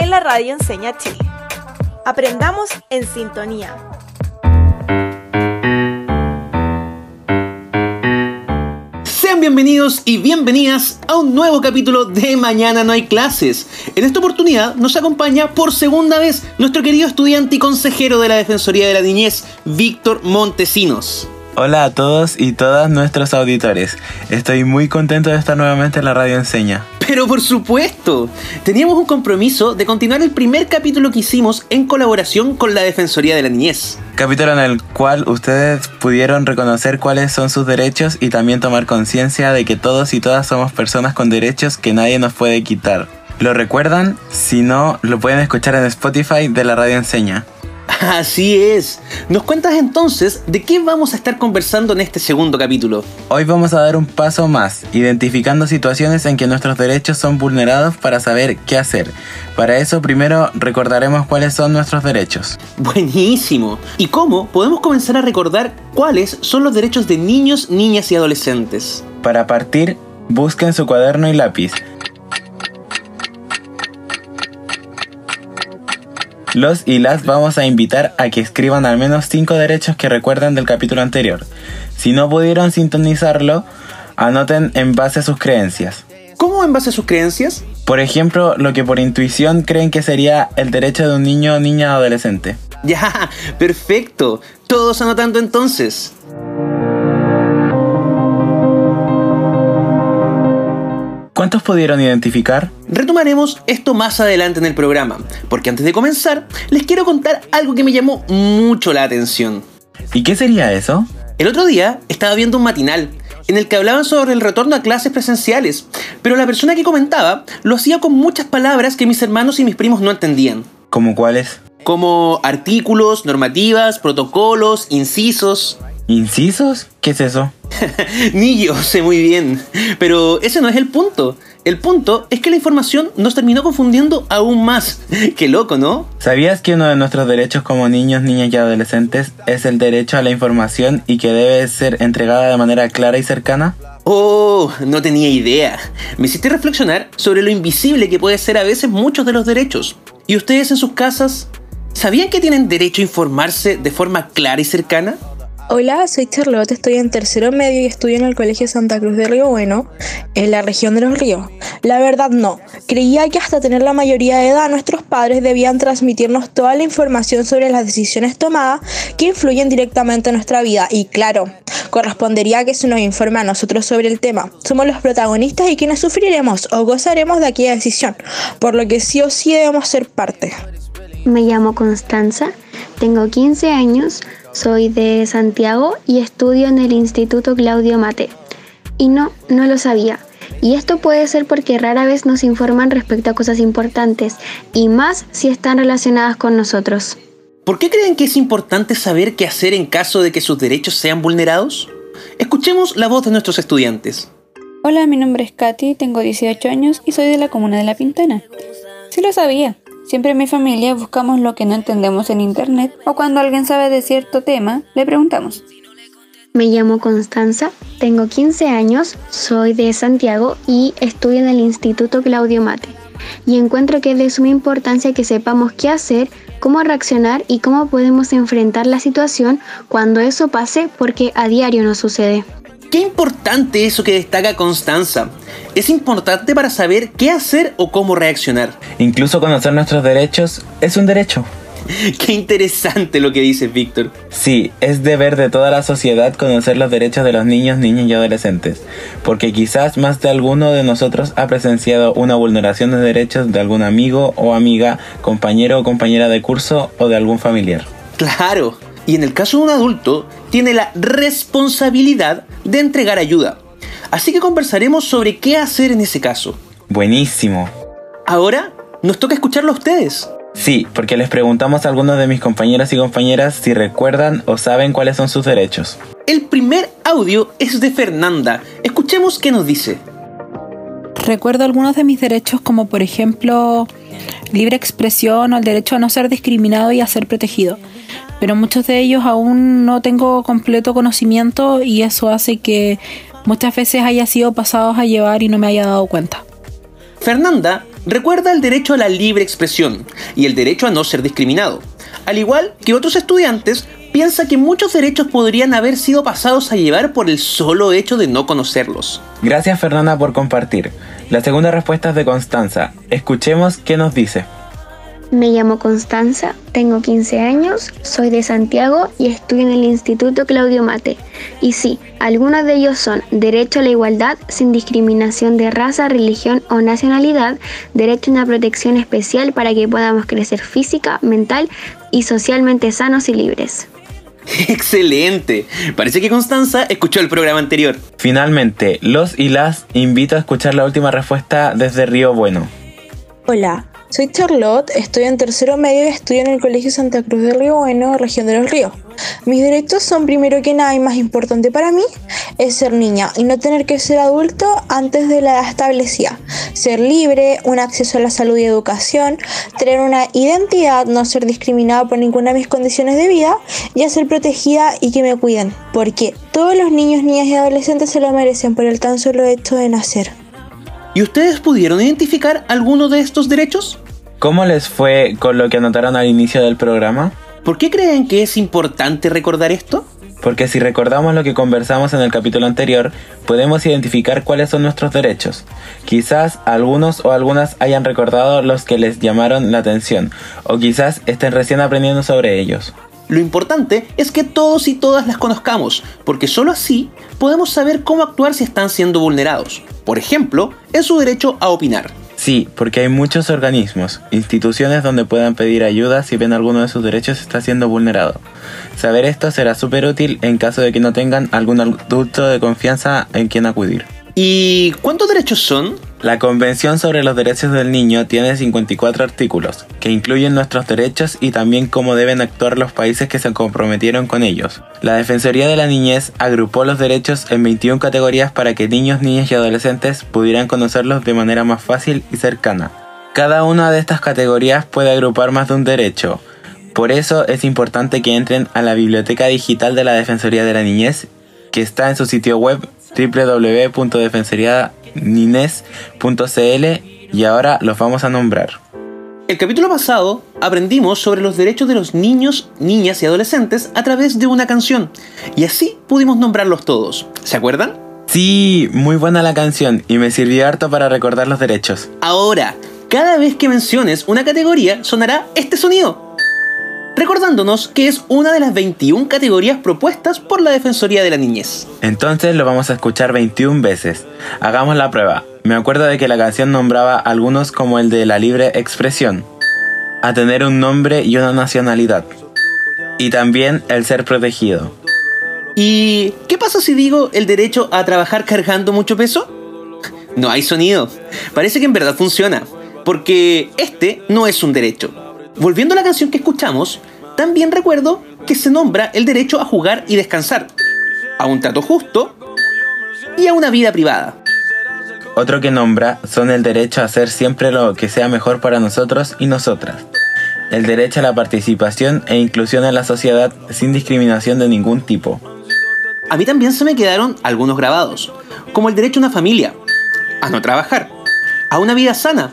En la radio Enseña Chile. Aprendamos en sintonía. Sean bienvenidos y bienvenidas a un nuevo capítulo de Mañana no hay clases. En esta oportunidad nos acompaña por segunda vez nuestro querido estudiante y consejero de la Defensoría de la Niñez, Víctor Montesinos. Hola a todos y todas nuestros auditores. Estoy muy contento de estar nuevamente en la radio Enseña. Pero por supuesto, teníamos un compromiso de continuar el primer capítulo que hicimos en colaboración con la Defensoría de la Niñez. Capítulo en el cual ustedes pudieron reconocer cuáles son sus derechos y también tomar conciencia de que todos y todas somos personas con derechos que nadie nos puede quitar. ¿Lo recuerdan? Si no, lo pueden escuchar en Spotify de la radio Enseña. Así es. ¿Nos cuentas entonces de qué vamos a estar conversando en este segundo capítulo? Hoy vamos a dar un paso más, identificando situaciones en que nuestros derechos son vulnerados para saber qué hacer. Para eso primero recordaremos cuáles son nuestros derechos. Buenísimo. ¿Y cómo podemos comenzar a recordar cuáles son los derechos de niños, niñas y adolescentes? Para partir, busquen su cuaderno y lápiz. Los y las vamos a invitar a que escriban al menos 5 derechos que recuerden del capítulo anterior. Si no pudieron sintonizarlo, anoten en base a sus creencias. ¿Cómo en base a sus creencias? Por ejemplo, lo que por intuición creen que sería el derecho de un niño, niña o adolescente. Ya, perfecto. Todos anotando entonces. ¿Cuántos pudieron identificar? Retomaremos esto más adelante en el programa, porque antes de comenzar, les quiero contar algo que me llamó mucho la atención. ¿Y qué sería eso? El otro día estaba viendo un matinal en el que hablaban sobre el retorno a clases presenciales, pero la persona que comentaba lo hacía con muchas palabras que mis hermanos y mis primos no entendían. ¿Cómo cuáles? Como artículos, normativas, protocolos, incisos. ¿Incisos? ¿Qué es eso? Ni yo sé muy bien, pero ese no es el punto. El punto es que la información nos terminó confundiendo aún más. Qué loco, ¿no? ¿Sabías que uno de nuestros derechos como niños, niñas y adolescentes es el derecho a la información y que debe ser entregada de manera clara y cercana? Oh, no tenía idea. Me hiciste reflexionar sobre lo invisible que puede ser a veces muchos de los derechos. ¿Y ustedes en sus casas? ¿Sabían que tienen derecho a informarse de forma clara y cercana? Hola, soy Charlotte, estoy en tercero medio y estudio en el Colegio Santa Cruz de Río Bueno, en la región de los ríos. La verdad no, creía que hasta tener la mayoría de edad nuestros padres debían transmitirnos toda la información sobre las decisiones tomadas que influyen directamente en nuestra vida y claro, correspondería que se nos informe a nosotros sobre el tema. Somos los protagonistas y quienes sufriremos o gozaremos de aquella decisión, por lo que sí o sí debemos ser parte. Me llamo Constanza, tengo 15 años, soy de Santiago y estudio en el Instituto Claudio Mate. Y no, no lo sabía. Y esto puede ser porque rara vez nos informan respecto a cosas importantes, y más si están relacionadas con nosotros. ¿Por qué creen que es importante saber qué hacer en caso de que sus derechos sean vulnerados? Escuchemos la voz de nuestros estudiantes. Hola, mi nombre es Katy, tengo 18 años y soy de la comuna de La Pintana. Sí lo sabía. Siempre en mi familia buscamos lo que no entendemos en internet o cuando alguien sabe de cierto tema, le preguntamos. Me llamo Constanza, tengo 15 años, soy de Santiago y estudio en el Instituto Claudio Mate. Y encuentro que es de suma importancia que sepamos qué hacer, cómo reaccionar y cómo podemos enfrentar la situación cuando eso pase porque a diario nos sucede. Qué importante eso que destaca Constanza. Es importante para saber qué hacer o cómo reaccionar. Incluso conocer nuestros derechos es un derecho. Qué interesante lo que dices, Víctor. Sí, es deber de toda la sociedad conocer los derechos de los niños, niñas y adolescentes, porque quizás más de alguno de nosotros ha presenciado una vulneración de derechos de algún amigo o amiga, compañero o compañera de curso o de algún familiar. Claro, y en el caso de un adulto, tiene la responsabilidad de entregar ayuda. Así que conversaremos sobre qué hacer en ese caso. Buenísimo. Ahora nos toca escucharlo a ustedes. Sí, porque les preguntamos a algunos de mis compañeros y compañeras si recuerdan o saben cuáles son sus derechos. El primer audio es de Fernanda. Escuchemos qué nos dice. Recuerdo algunos de mis derechos como por ejemplo libre expresión o el derecho a no ser discriminado y a ser protegido. Pero muchos de ellos aún no tengo completo conocimiento y eso hace que muchas veces haya sido pasados a llevar y no me haya dado cuenta. Fernanda recuerda el derecho a la libre expresión y el derecho a no ser discriminado. Al igual que otros estudiantes, piensa que muchos derechos podrían haber sido pasados a llevar por el solo hecho de no conocerlos. Gracias Fernanda por compartir. La segunda respuesta es de Constanza. Escuchemos qué nos dice. Me llamo Constanza, tengo 15 años, soy de Santiago y estudio en el Instituto Claudio Mate. Y sí, algunos de ellos son derecho a la igualdad sin discriminación de raza, religión o nacionalidad, derecho a una protección especial para que podamos crecer física, mental y socialmente sanos y libres. Excelente. Parece que Constanza escuchó el programa anterior. Finalmente, los y las invito a escuchar la última respuesta desde Río Bueno. Hola, soy Charlotte, estoy en tercero medio y estudio en el Colegio Santa Cruz de Río Bueno, región de los ríos. Mis derechos son primero que nada y más importante para mí es ser niña y no tener que ser adulto antes de la edad establecida. Ser libre, un acceso a la salud y educación, tener una identidad, no ser discriminada por ninguna de mis condiciones de vida y ser protegida y que me cuiden. Porque todos los niños, niñas y adolescentes se lo merecen por el tan solo hecho de nacer. ¿Y ustedes pudieron identificar alguno de estos derechos? ¿Cómo les fue con lo que anotaron al inicio del programa? ¿Por qué creen que es importante recordar esto? Porque si recordamos lo que conversamos en el capítulo anterior, podemos identificar cuáles son nuestros derechos. Quizás algunos o algunas hayan recordado los que les llamaron la atención, o quizás estén recién aprendiendo sobre ellos. Lo importante es que todos y todas las conozcamos, porque solo así podemos saber cómo actuar si están siendo vulnerados. Por ejemplo, en su derecho a opinar. Sí, porque hay muchos organismos, instituciones donde puedan pedir ayuda si ven alguno de sus derechos está siendo vulnerado. Saber esto será súper útil en caso de que no tengan algún adulto de confianza en quien acudir. ¿Y cuántos derechos son? La Convención sobre los Derechos del Niño tiene 54 artículos, que incluyen nuestros derechos y también cómo deben actuar los países que se comprometieron con ellos. La Defensoría de la Niñez agrupó los derechos en 21 categorías para que niños, niñas y adolescentes pudieran conocerlos de manera más fácil y cercana. Cada una de estas categorías puede agrupar más de un derecho. Por eso es importante que entren a la biblioteca digital de la Defensoría de la Niñez, que está en su sitio web www.defensoriada nines.cl y ahora los vamos a nombrar. El capítulo pasado aprendimos sobre los derechos de los niños, niñas y adolescentes a través de una canción y así pudimos nombrarlos todos. ¿Se acuerdan? Sí, muy buena la canción y me sirvió harto para recordar los derechos. Ahora, cada vez que menciones una categoría sonará este sonido recordándonos que es una de las 21 categorías propuestas por la Defensoría de la Niñez. Entonces lo vamos a escuchar 21 veces. Hagamos la prueba. Me acuerdo de que la canción nombraba algunos como el de la libre expresión, a tener un nombre y una nacionalidad, y también el ser protegido. ¿Y qué pasa si digo el derecho a trabajar cargando mucho peso? No hay sonido. Parece que en verdad funciona, porque este no es un derecho, Volviendo a la canción que escuchamos, también recuerdo que se nombra el derecho a jugar y descansar, a un trato justo y a una vida privada. Otro que nombra son el derecho a hacer siempre lo que sea mejor para nosotros y nosotras. El derecho a la participación e inclusión en la sociedad sin discriminación de ningún tipo. A mí también se me quedaron algunos grabados, como el derecho a una familia, a no trabajar, a una vida sana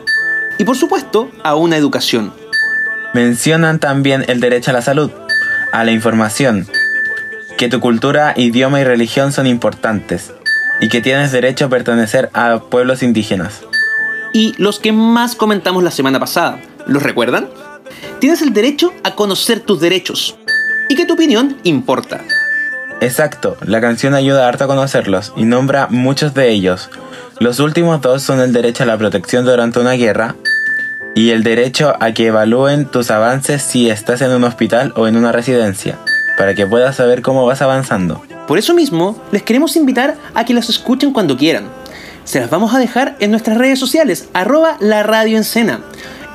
y por supuesto a una educación. Mencionan también el derecho a la salud, a la información, que tu cultura, idioma y religión son importantes, y que tienes derecho a pertenecer a pueblos indígenas. Y los que más comentamos la semana pasada, ¿los recuerdan? Tienes el derecho a conocer tus derechos, y que tu opinión importa. Exacto, la canción ayuda harto a conocerlos y nombra muchos de ellos. Los últimos dos son el derecho a la protección durante una guerra y el derecho a que evalúen tus avances si estás en un hospital o en una residencia, para que puedas saber cómo vas avanzando. Por eso mismo, les queremos invitar a que las escuchen cuando quieran. Se las vamos a dejar en nuestras redes sociales, arroba la radio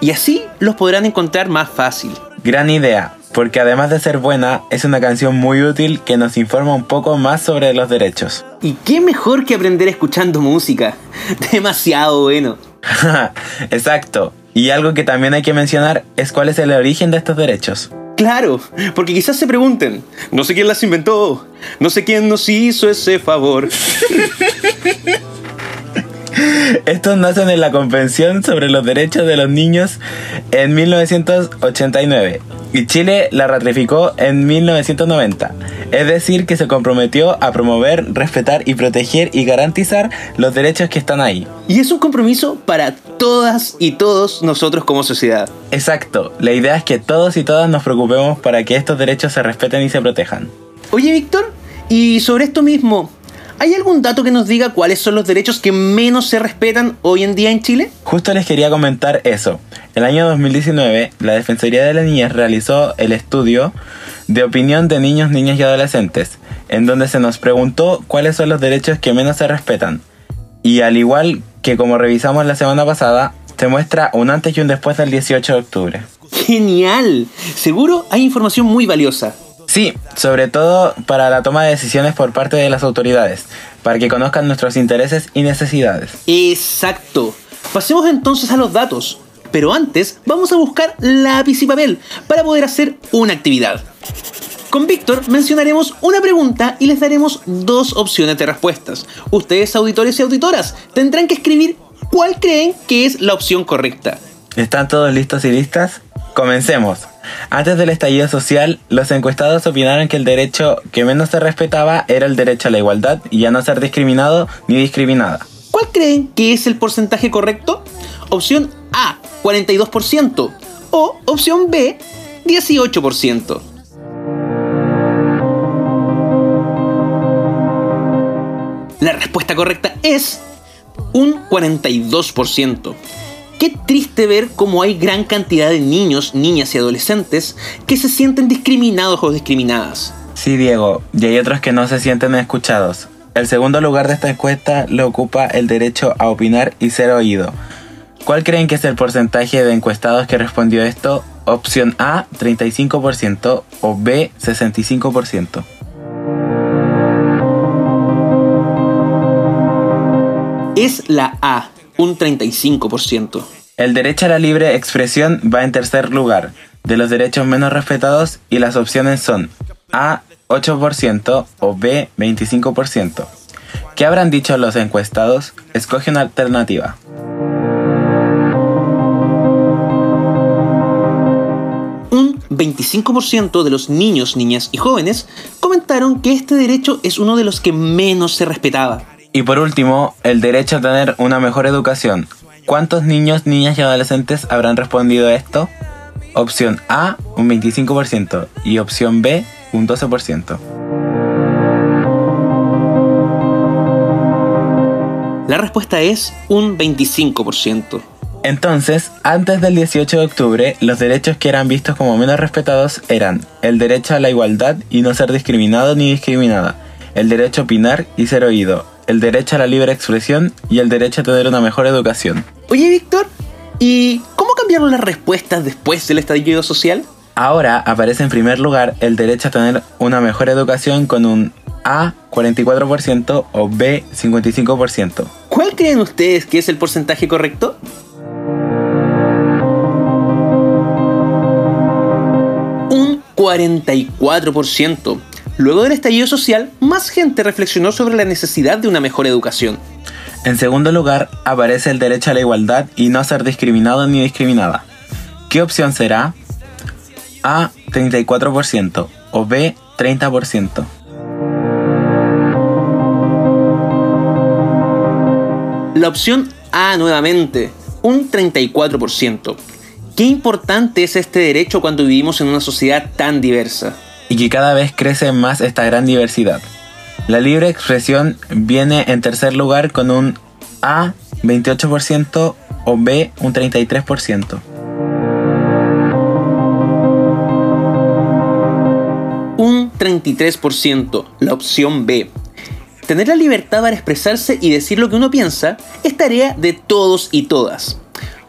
y así los podrán encontrar más fácil. Gran idea, porque además de ser buena, es una canción muy útil que nos informa un poco más sobre los derechos. ¿Y qué mejor que aprender escuchando música? Demasiado bueno. Exacto. Y algo que también hay que mencionar es cuál es el origen de estos derechos. Claro, porque quizás se pregunten, no sé quién las inventó, no sé quién nos hizo ese favor. Estos nacen en la Convención sobre los Derechos de los Niños en 1989 y Chile la ratificó en 1990. Es decir, que se comprometió a promover, respetar y proteger y garantizar los derechos que están ahí. Y es un compromiso para todas y todos nosotros como sociedad. Exacto, la idea es que todos y todas nos preocupemos para que estos derechos se respeten y se protejan. Oye, Víctor, y sobre esto mismo, ¿Hay algún dato que nos diga cuáles son los derechos que menos se respetan hoy en día en Chile? Justo les quería comentar eso. El año 2019, la Defensoría de la Niñez realizó el estudio de opinión de niños, niñas y adolescentes, en donde se nos preguntó cuáles son los derechos que menos se respetan. Y al igual que como revisamos la semana pasada, se muestra un antes y un después del 18 de octubre. ¡Genial! Seguro hay información muy valiosa. Sí, sobre todo para la toma de decisiones por parte de las autoridades, para que conozcan nuestros intereses y necesidades. Exacto. Pasemos entonces a los datos. Pero antes vamos a buscar lápiz y papel para poder hacer una actividad. Con Víctor mencionaremos una pregunta y les daremos dos opciones de respuestas. Ustedes, auditores y auditoras, tendrán que escribir cuál creen que es la opción correcta. ¿Están todos listos y listas? Comencemos. Antes del estallido social, los encuestados opinaron que el derecho que menos se respetaba era el derecho a la igualdad y a no ser discriminado ni discriminada. ¿Cuál creen que es el porcentaje correcto? Opción A, 42%. O opción B, 18%. La respuesta correcta es un 42%. Qué triste ver cómo hay gran cantidad de niños, niñas y adolescentes que se sienten discriminados o discriminadas. Sí, Diego, y hay otros que no se sienten escuchados. El segundo lugar de esta encuesta lo ocupa el derecho a opinar y ser oído. ¿Cuál creen que es el porcentaje de encuestados que respondió esto? Opción A, 35% o B, 65%. Es la A, un 35%. El derecho a la libre expresión va en tercer lugar, de los derechos menos respetados y las opciones son A 8% o B 25%. ¿Qué habrán dicho los encuestados? Escoge una alternativa. Un 25% de los niños, niñas y jóvenes comentaron que este derecho es uno de los que menos se respetaba. Y por último, el derecho a tener una mejor educación. ¿Cuántos niños, niñas y adolescentes habrán respondido a esto? Opción A, un 25% y opción B, un 12%. La respuesta es un 25%. Entonces, antes del 18 de octubre, los derechos que eran vistos como menos respetados eran el derecho a la igualdad y no ser discriminado ni discriminada, el derecho a opinar y ser oído, el derecho a la libre expresión y el derecho a tener una mejor educación. Oye, Víctor, ¿y cómo cambiaron las respuestas después del estallido social? Ahora aparece en primer lugar el derecho a tener una mejor educación con un A 44% o B 55%. ¿Cuál creen ustedes que es el porcentaje correcto? Un 44%. Luego del estallido social, más gente reflexionó sobre la necesidad de una mejor educación. En segundo lugar, aparece el derecho a la igualdad y no ser discriminado ni discriminada. ¿Qué opción será? A 34% o B 30%. La opción A nuevamente, un 34%. Qué importante es este derecho cuando vivimos en una sociedad tan diversa. Y que cada vez crece más esta gran diversidad. La libre expresión viene en tercer lugar con un A 28% o B un 33%. Un 33%, la opción B. Tener la libertad para expresarse y decir lo que uno piensa es tarea de todos y todas.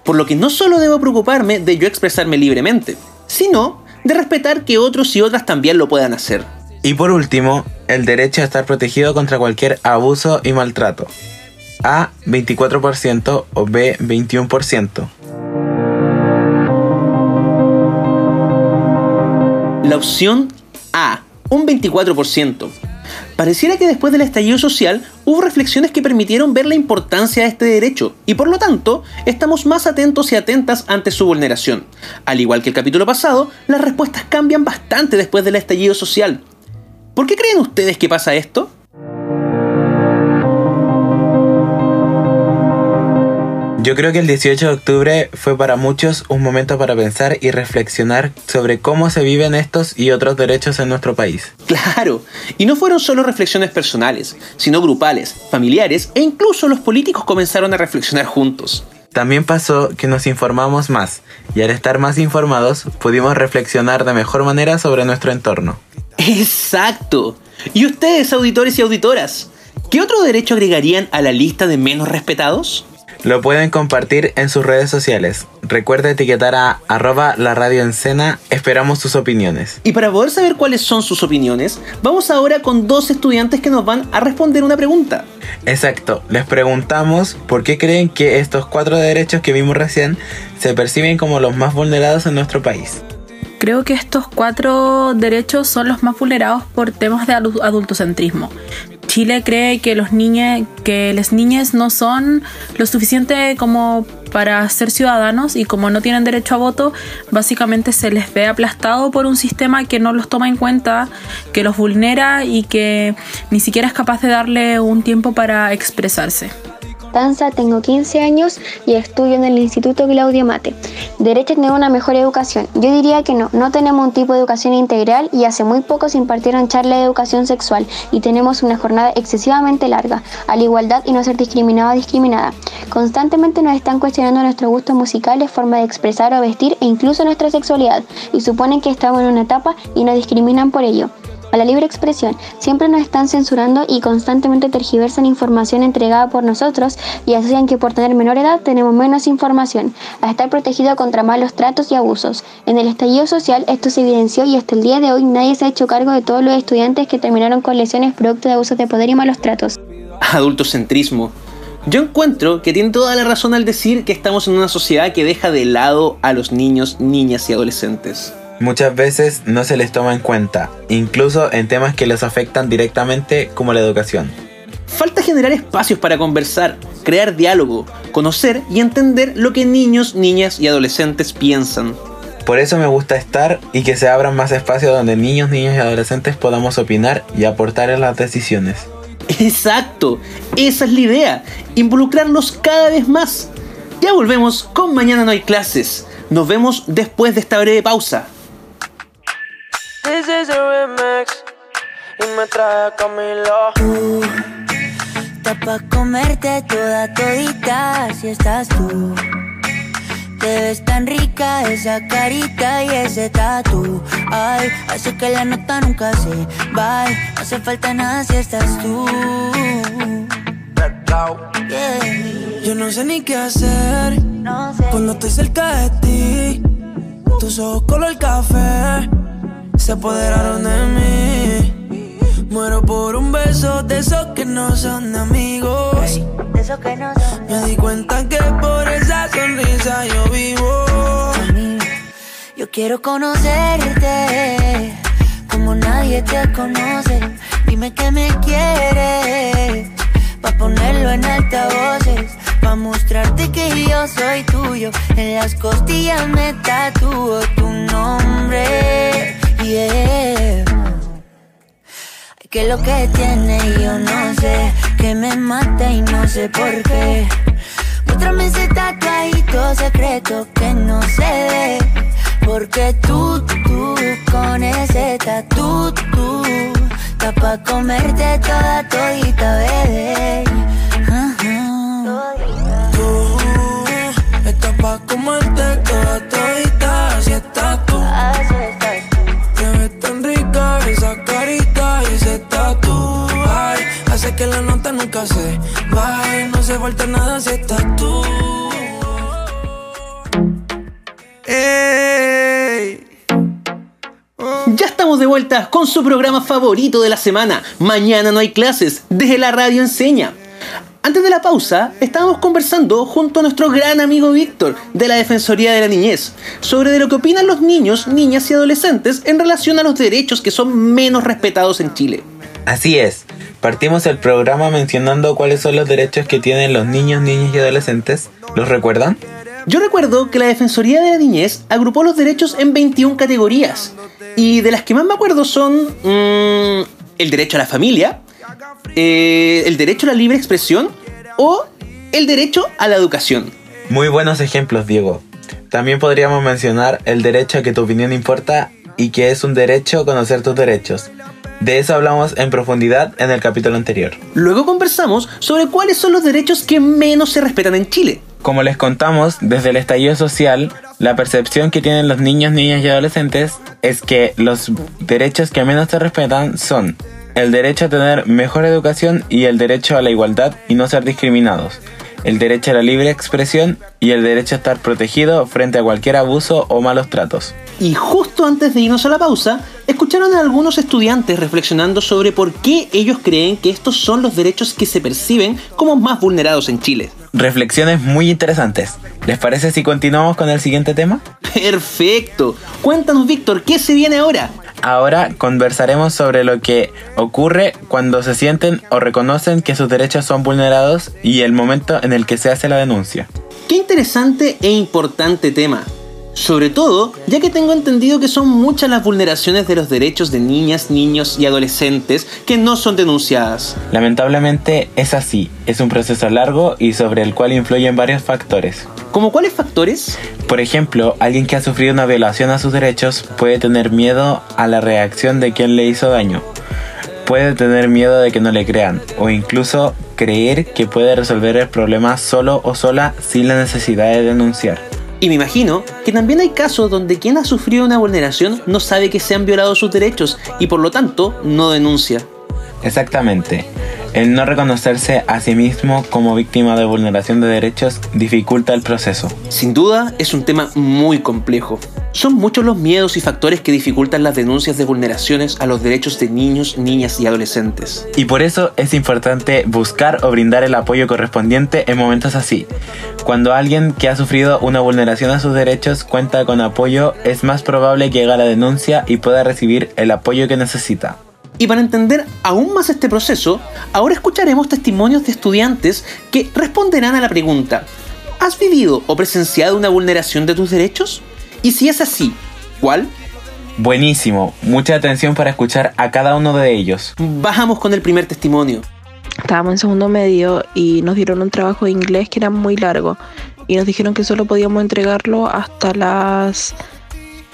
por lo que no solo debo preocuparme de yo expresarme libremente, sino de respetar que otros y otras también lo puedan hacer. Y por último, el derecho a estar protegido contra cualquier abuso y maltrato. A 24% o B 21%. La opción A, un 24%. Pareciera que después del estallido social hubo reflexiones que permitieron ver la importancia de este derecho y por lo tanto estamos más atentos y atentas ante su vulneración. Al igual que el capítulo pasado, las respuestas cambian bastante después del estallido social. ¿Por qué creen ustedes que pasa esto? Yo creo que el 18 de octubre fue para muchos un momento para pensar y reflexionar sobre cómo se viven estos y otros derechos en nuestro país. Claro, y no fueron solo reflexiones personales, sino grupales, familiares e incluso los políticos comenzaron a reflexionar juntos. También pasó que nos informamos más y al estar más informados pudimos reflexionar de mejor manera sobre nuestro entorno. Exacto. ¿Y ustedes, auditores y auditoras? ¿Qué otro derecho agregarían a la lista de menos respetados? Lo pueden compartir en sus redes sociales. Recuerda etiquetar a arroba la radio en Esperamos sus opiniones. Y para poder saber cuáles son sus opiniones, vamos ahora con dos estudiantes que nos van a responder una pregunta. Exacto, les preguntamos por qué creen que estos cuatro derechos que vimos recién se perciben como los más vulnerados en nuestro país. Creo que estos cuatro derechos son los más vulnerados por temas de adultocentrismo. Chile cree que los que las niñas no son lo suficiente como para ser ciudadanos y como no tienen derecho a voto, básicamente se les ve aplastado por un sistema que no los toma en cuenta, que los vulnera y que ni siquiera es capaz de darle un tiempo para expresarse tengo 15 años y estudio en el Instituto Claudio Mate. Derecho a tener una mejor educación. Yo diría que no, no tenemos un tipo de educación integral y hace muy poco se impartieron charlas de educación sexual y tenemos una jornada excesivamente larga, a la igualdad y no ser discriminado o discriminada. Constantemente nos están cuestionando nuestros gustos musicales, forma de expresar o vestir e incluso nuestra sexualidad y suponen que estamos en una etapa y nos discriminan por ello a la libre expresión. Siempre nos están censurando y constantemente tergiversan información entregada por nosotros y asocian que por tener menor edad tenemos menos información, a estar protegido contra malos tratos y abusos. En el estallido social esto se evidenció y hasta el día de hoy nadie se ha hecho cargo de todos los estudiantes que terminaron con lesiones producto de abusos de poder y malos tratos. Adultocentrismo. Yo encuentro que tiene toda la razón al decir que estamos en una sociedad que deja de lado a los niños, niñas y adolescentes muchas veces no se les toma en cuenta, incluso en temas que les afectan directamente como la educación. Falta generar espacios para conversar, crear diálogo, conocer y entender lo que niños, niñas y adolescentes piensan. Por eso me gusta estar y que se abran más espacios donde niños, niñas y adolescentes podamos opinar y aportar en las decisiones. Exacto, esa es la idea, involucrarlos cada vez más. Ya volvemos con Mañana no hay clases. Nos vemos después de esta breve pausa. This is a remix y me trae Camilo. Tú, está pa' comerte toda todita si estás tú. Te ves tan rica esa carita y ese tatu. Ay, hace que la nota nunca se va. No hace falta nada si estás tú. Yo no sé ni qué hacer cuando estoy cerca de ti. Tus ojos color café se apoderaron de mí. Muero por un beso de esos que no son amigos. de esos que no son Me di cuenta que por esa sonrisa yo vivo. Yo quiero conocerte como nadie te conoce. Dime que me quieres, pa' ponerlo en altavoces. Pa' mostrarte que yo soy tuyo. En las costillas me tatúo tu nombre yeah. Que lo que tiene yo no sé, que me mata y no sé por qué. Muéstrame ese tatuajito secreto que no se ve. Porque tú, tú, con ese tatu, tú, está pa' comerte toda todita, bebé. Tú, estás pa' comerte toda todita, Ya estamos de vuelta con su programa favorito de la semana. Mañana no hay clases, desde la radio enseña. Antes de la pausa, estábamos conversando junto a nuestro gran amigo Víctor de la Defensoría de la Niñez sobre de lo que opinan los niños, niñas y adolescentes en relación a los derechos que son menos respetados en Chile. Así es. Partimos el programa mencionando cuáles son los derechos que tienen los niños, niñas y adolescentes. ¿Los recuerdan? Yo recuerdo que la Defensoría de la Niñez agrupó los derechos en 21 categorías. Y de las que más me acuerdo son mm, el derecho a la familia, eh, el derecho a la libre expresión o el derecho a la educación. Muy buenos ejemplos, Diego. También podríamos mencionar el derecho a que tu opinión importa y que es un derecho conocer tus derechos. De eso hablamos en profundidad en el capítulo anterior. Luego conversamos sobre cuáles son los derechos que menos se respetan en Chile. Como les contamos, desde el estallido social, la percepción que tienen los niños, niñas y adolescentes es que los derechos que menos se respetan son el derecho a tener mejor educación y el derecho a la igualdad y no ser discriminados, el derecho a la libre expresión y el derecho a estar protegido frente a cualquier abuso o malos tratos. Y justo antes de irnos a la pausa, escucharon a algunos estudiantes reflexionando sobre por qué ellos creen que estos son los derechos que se perciben como más vulnerados en Chile. Reflexiones muy interesantes. ¿Les parece si continuamos con el siguiente tema? Perfecto. Cuéntanos, Víctor, ¿qué se viene ahora? Ahora conversaremos sobre lo que ocurre cuando se sienten o reconocen que sus derechos son vulnerados y el momento en el que se hace la denuncia. Qué interesante e importante tema. Sobre todo, ya que tengo entendido que son muchas las vulneraciones de los derechos de niñas, niños y adolescentes que no son denunciadas. Lamentablemente es así, es un proceso largo y sobre el cual influyen varios factores. ¿Cómo cuáles factores? Por ejemplo, alguien que ha sufrido una violación a sus derechos puede tener miedo a la reacción de quien le hizo daño. Puede tener miedo de que no le crean o incluso creer que puede resolver el problema solo o sola sin la necesidad de denunciar. Y me imagino que también hay casos donde quien ha sufrido una vulneración no sabe que se han violado sus derechos y por lo tanto no denuncia. Exactamente. El no reconocerse a sí mismo como víctima de vulneración de derechos dificulta el proceso. Sin duda es un tema muy complejo. Son muchos los miedos y factores que dificultan las denuncias de vulneraciones a los derechos de niños, niñas y adolescentes. Y por eso es importante buscar o brindar el apoyo correspondiente en momentos así. Cuando alguien que ha sufrido una vulneración a sus derechos cuenta con apoyo, es más probable que haga la denuncia y pueda recibir el apoyo que necesita. Y para entender aún más este proceso, ahora escucharemos testimonios de estudiantes que responderán a la pregunta, ¿has vivido o presenciado una vulneración de tus derechos? Y si es así, ¿cuál? Buenísimo, mucha atención para escuchar a cada uno de ellos. Bajamos con el primer testimonio. Estábamos en segundo medio y nos dieron un trabajo de inglés que era muy largo y nos dijeron que solo podíamos entregarlo hasta las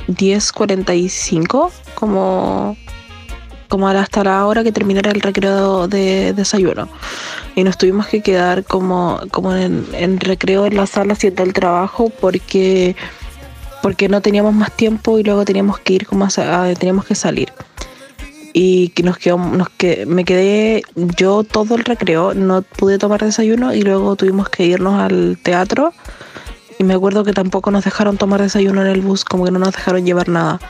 10.45, como como hasta la hora que terminara el recreo de desayuno. Y nos tuvimos que quedar como, como en, recreo en la sala haciendo el trabajo porque, porque no teníamos más tiempo y luego teníamos que ir como a, teníamos que salir. Y que nos quedó, nos que me quedé yo todo el recreo, no pude tomar desayuno y luego tuvimos que irnos al teatro. Y me acuerdo que tampoco nos dejaron tomar desayuno en el bus, como que no nos dejaron llevar nada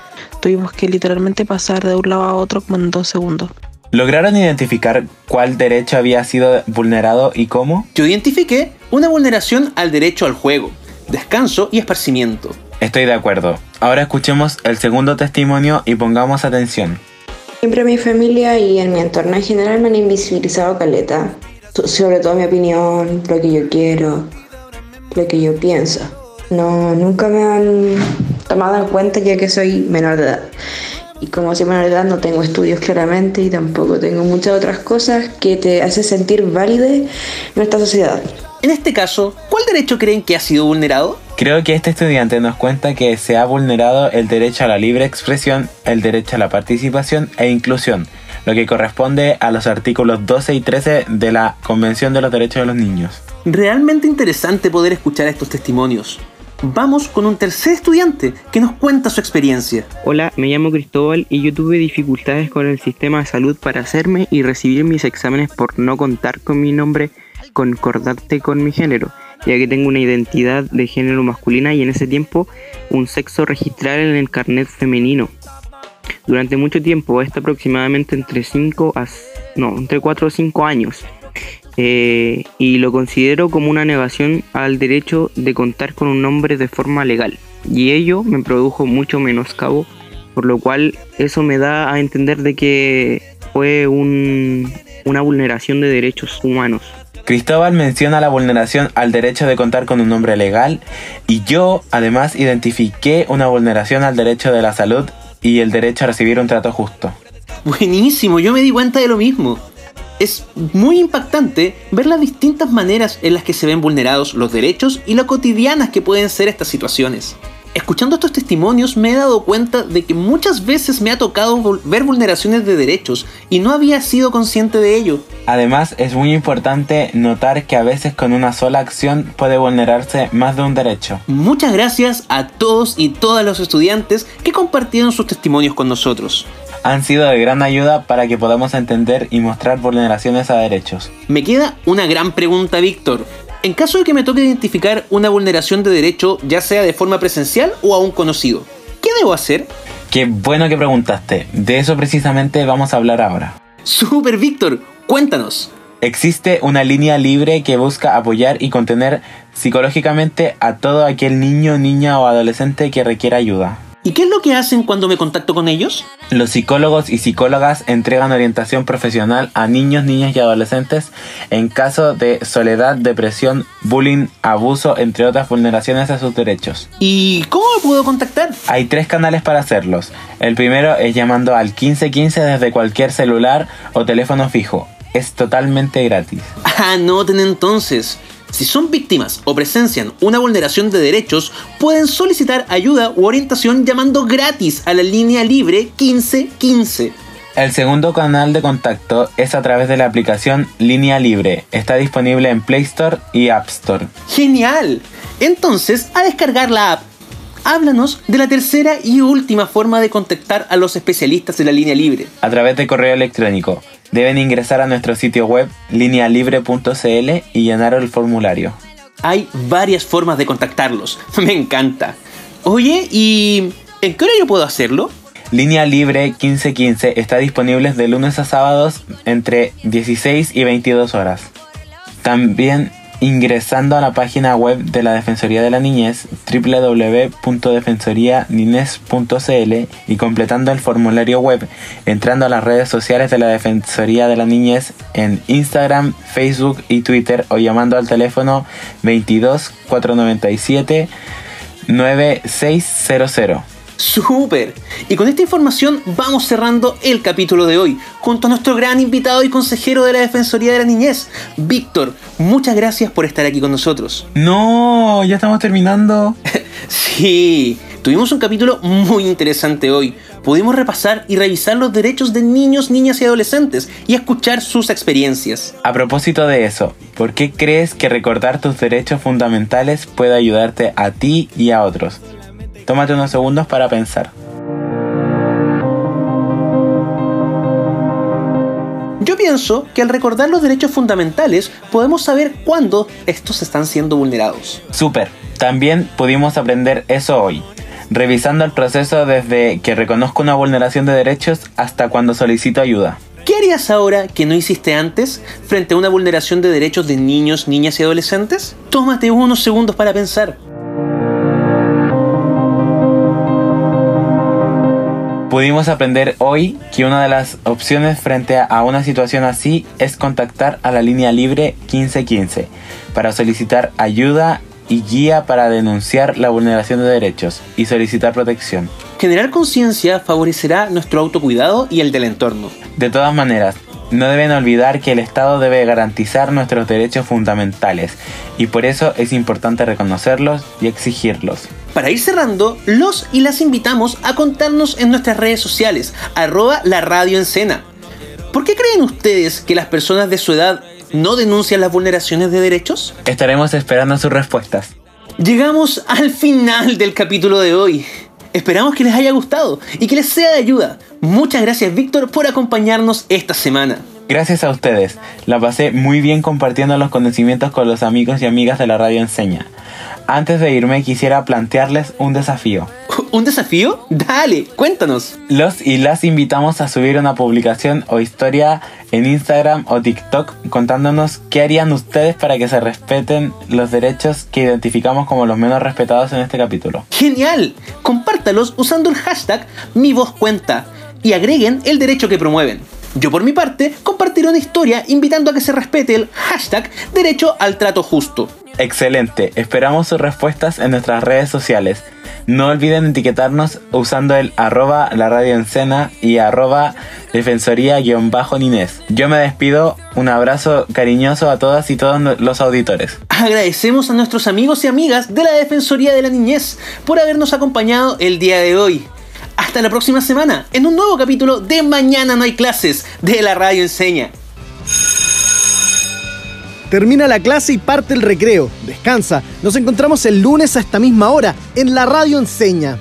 tuvimos que literalmente pasar de un lado a otro como en dos segundos. ¿Lograron identificar cuál derecho había sido vulnerado y cómo? Yo identifiqué una vulneración al derecho al juego, descanso y esparcimiento. Estoy de acuerdo. Ahora escuchemos el segundo testimonio y pongamos atención. Siempre mi familia y en mi entorno en general me han invisibilizado caleta, sobre todo mi opinión, lo que yo quiero, lo que yo pienso. No, nunca me han tomado en cuenta ya que soy menor de edad. Y como soy menor de edad no tengo estudios claramente y tampoco tengo muchas otras cosas que te hacen sentir válida en nuestra sociedad. En este caso, ¿cuál derecho creen que ha sido vulnerado? Creo que este estudiante nos cuenta que se ha vulnerado el derecho a la libre expresión, el derecho a la participación e inclusión, lo que corresponde a los artículos 12 y 13 de la Convención de los Derechos de los Niños. Realmente interesante poder escuchar estos testimonios vamos con un tercer estudiante que nos cuenta su experiencia. Hola, me llamo Cristóbal y yo tuve dificultades con el sistema de salud para hacerme y recibir mis exámenes por no contar con mi nombre concordante con mi género, ya que tengo una identidad de género masculina y en ese tiempo un sexo registral en el carnet femenino. durante mucho tiempo, está aproximadamente entre 5 a no, entre 4 o 5 años. Eh, y lo considero como una negación al derecho de contar con un nombre de forma legal. Y ello me produjo mucho menoscabo, por lo cual eso me da a entender de que fue un, una vulneración de derechos humanos. Cristóbal menciona la vulneración al derecho de contar con un nombre legal y yo además identifiqué una vulneración al derecho de la salud y el derecho a recibir un trato justo. Buenísimo, yo me di cuenta de lo mismo. Es muy impactante ver las distintas maneras en las que se ven vulnerados los derechos y lo cotidianas que pueden ser estas situaciones. Escuchando estos testimonios me he dado cuenta de que muchas veces me ha tocado ver vulneraciones de derechos y no había sido consciente de ello. Además es muy importante notar que a veces con una sola acción puede vulnerarse más de un derecho. Muchas gracias a todos y todas los estudiantes que compartieron sus testimonios con nosotros. Han sido de gran ayuda para que podamos entender y mostrar vulneraciones a derechos. Me queda una gran pregunta, Víctor. En caso de que me toque identificar una vulneración de derecho, ya sea de forma presencial o a un conocido, ¿qué debo hacer? Qué bueno que preguntaste. De eso precisamente vamos a hablar ahora. Super Víctor, cuéntanos. Existe una línea libre que busca apoyar y contener psicológicamente a todo aquel niño, niña o adolescente que requiera ayuda. ¿Y qué es lo que hacen cuando me contacto con ellos? Los psicólogos y psicólogas entregan orientación profesional a niños, niñas y adolescentes en caso de soledad, depresión, bullying, abuso, entre otras vulneraciones a sus derechos. ¿Y cómo me puedo contactar? Hay tres canales para hacerlos. El primero es llamando al 1515 desde cualquier celular o teléfono fijo. Es totalmente gratis. Anoten entonces. Si son víctimas o presencian una vulneración de derechos, pueden solicitar ayuda u orientación llamando gratis a la línea libre 1515. El segundo canal de contacto es a través de la aplicación Línea Libre. Está disponible en Play Store y App Store. ¡Genial! Entonces, a descargar la app. Háblanos de la tercera y última forma de contactar a los especialistas de la línea libre. A través de correo electrónico. Deben ingresar a nuestro sitio web linealibre.cl y llenar el formulario. Hay varias formas de contactarlos. Me encanta. Oye, ¿y en qué hora yo puedo hacerlo? Línea Libre 1515 está disponible de lunes a sábados entre 16 y 22 horas. También ingresando a la página web de la Defensoría de la Niñez www.defensorianines.cl y completando el formulario web entrando a las redes sociales de la Defensoría de la Niñez en Instagram, Facebook y Twitter o llamando al teléfono 22 497 9600. ¡Súper! Y con esta información vamos cerrando el capítulo de hoy, junto a nuestro gran invitado y consejero de la Defensoría de la Niñez, Víctor. Muchas gracias por estar aquí con nosotros. No, ya estamos terminando. sí, tuvimos un capítulo muy interesante hoy. Pudimos repasar y revisar los derechos de niños, niñas y adolescentes y escuchar sus experiencias. A propósito de eso, ¿por qué crees que recordar tus derechos fundamentales puede ayudarte a ti y a otros? Tómate unos segundos para pensar. Yo pienso que al recordar los derechos fundamentales podemos saber cuándo estos están siendo vulnerados. Super. También pudimos aprender eso hoy, revisando el proceso desde que reconozco una vulneración de derechos hasta cuando solicito ayuda. ¿Qué harías ahora que no hiciste antes frente a una vulneración de derechos de niños, niñas y adolescentes? Tómate unos segundos para pensar. Pudimos aprender hoy que una de las opciones frente a una situación así es contactar a la línea libre 1515 para solicitar ayuda y guía para denunciar la vulneración de derechos y solicitar protección. Generar conciencia favorecerá nuestro autocuidado y el del entorno. De todas maneras, no deben olvidar que el Estado debe garantizar nuestros derechos fundamentales y por eso es importante reconocerlos y exigirlos. Para ir cerrando, los y las invitamos a contarnos en nuestras redes sociales, arroba la radio ¿Por qué creen ustedes que las personas de su edad no denuncian las vulneraciones de derechos? Estaremos esperando sus respuestas. Llegamos al final del capítulo de hoy. Esperamos que les haya gustado y que les sea de ayuda. Muchas gracias Víctor por acompañarnos esta semana. Gracias a ustedes. La pasé muy bien compartiendo los conocimientos con los amigos y amigas de la radio enseña. Antes de irme quisiera plantearles un desafío. ¿Un desafío? Dale, cuéntanos. Los y las invitamos a subir una publicación o historia en Instagram o TikTok contándonos qué harían ustedes para que se respeten los derechos que identificamos como los menos respetados en este capítulo. ¡Genial! Compártalos usando el hashtag Mi Voz Cuenta y agreguen el derecho que promueven. Yo por mi parte compartiré una historia invitando a que se respete el hashtag Derecho al Trato Justo. Excelente, esperamos sus respuestas en nuestras redes sociales. No olviden etiquetarnos usando el arroba la radio en cena y arroba defensoría-ninés. Yo me despido, un abrazo cariñoso a todas y todos los auditores. Agradecemos a nuestros amigos y amigas de la Defensoría de la Niñez por habernos acompañado el día de hoy. Hasta la próxima semana en un nuevo capítulo de Mañana no hay clases de la radio enseña. Termina la clase y parte el recreo. Descansa. Nos encontramos el lunes a esta misma hora en la radio enseña.